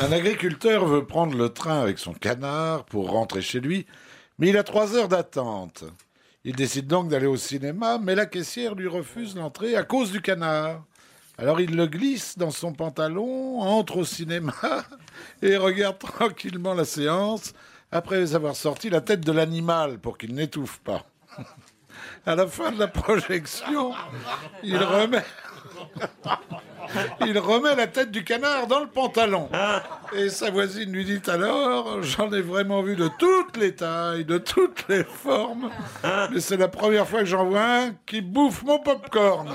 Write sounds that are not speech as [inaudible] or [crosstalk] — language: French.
Un agriculteur veut prendre le train avec son canard pour rentrer chez lui, mais il a trois heures d'attente. Il décide donc d'aller au cinéma, mais la caissière lui refuse l'entrée à cause du canard. Alors il le glisse dans son pantalon, entre au cinéma [laughs] et regarde tranquillement la séance après avoir sorti la tête de l'animal pour qu'il n'étouffe pas. [laughs] À la fin de la projection, il remet, [laughs] il remet la tête du canard dans le pantalon. Et sa voisine lui dit alors, j'en ai vraiment vu de toutes les tailles, de toutes les formes, mais c'est la première fois que j'en vois un qui bouffe mon popcorn.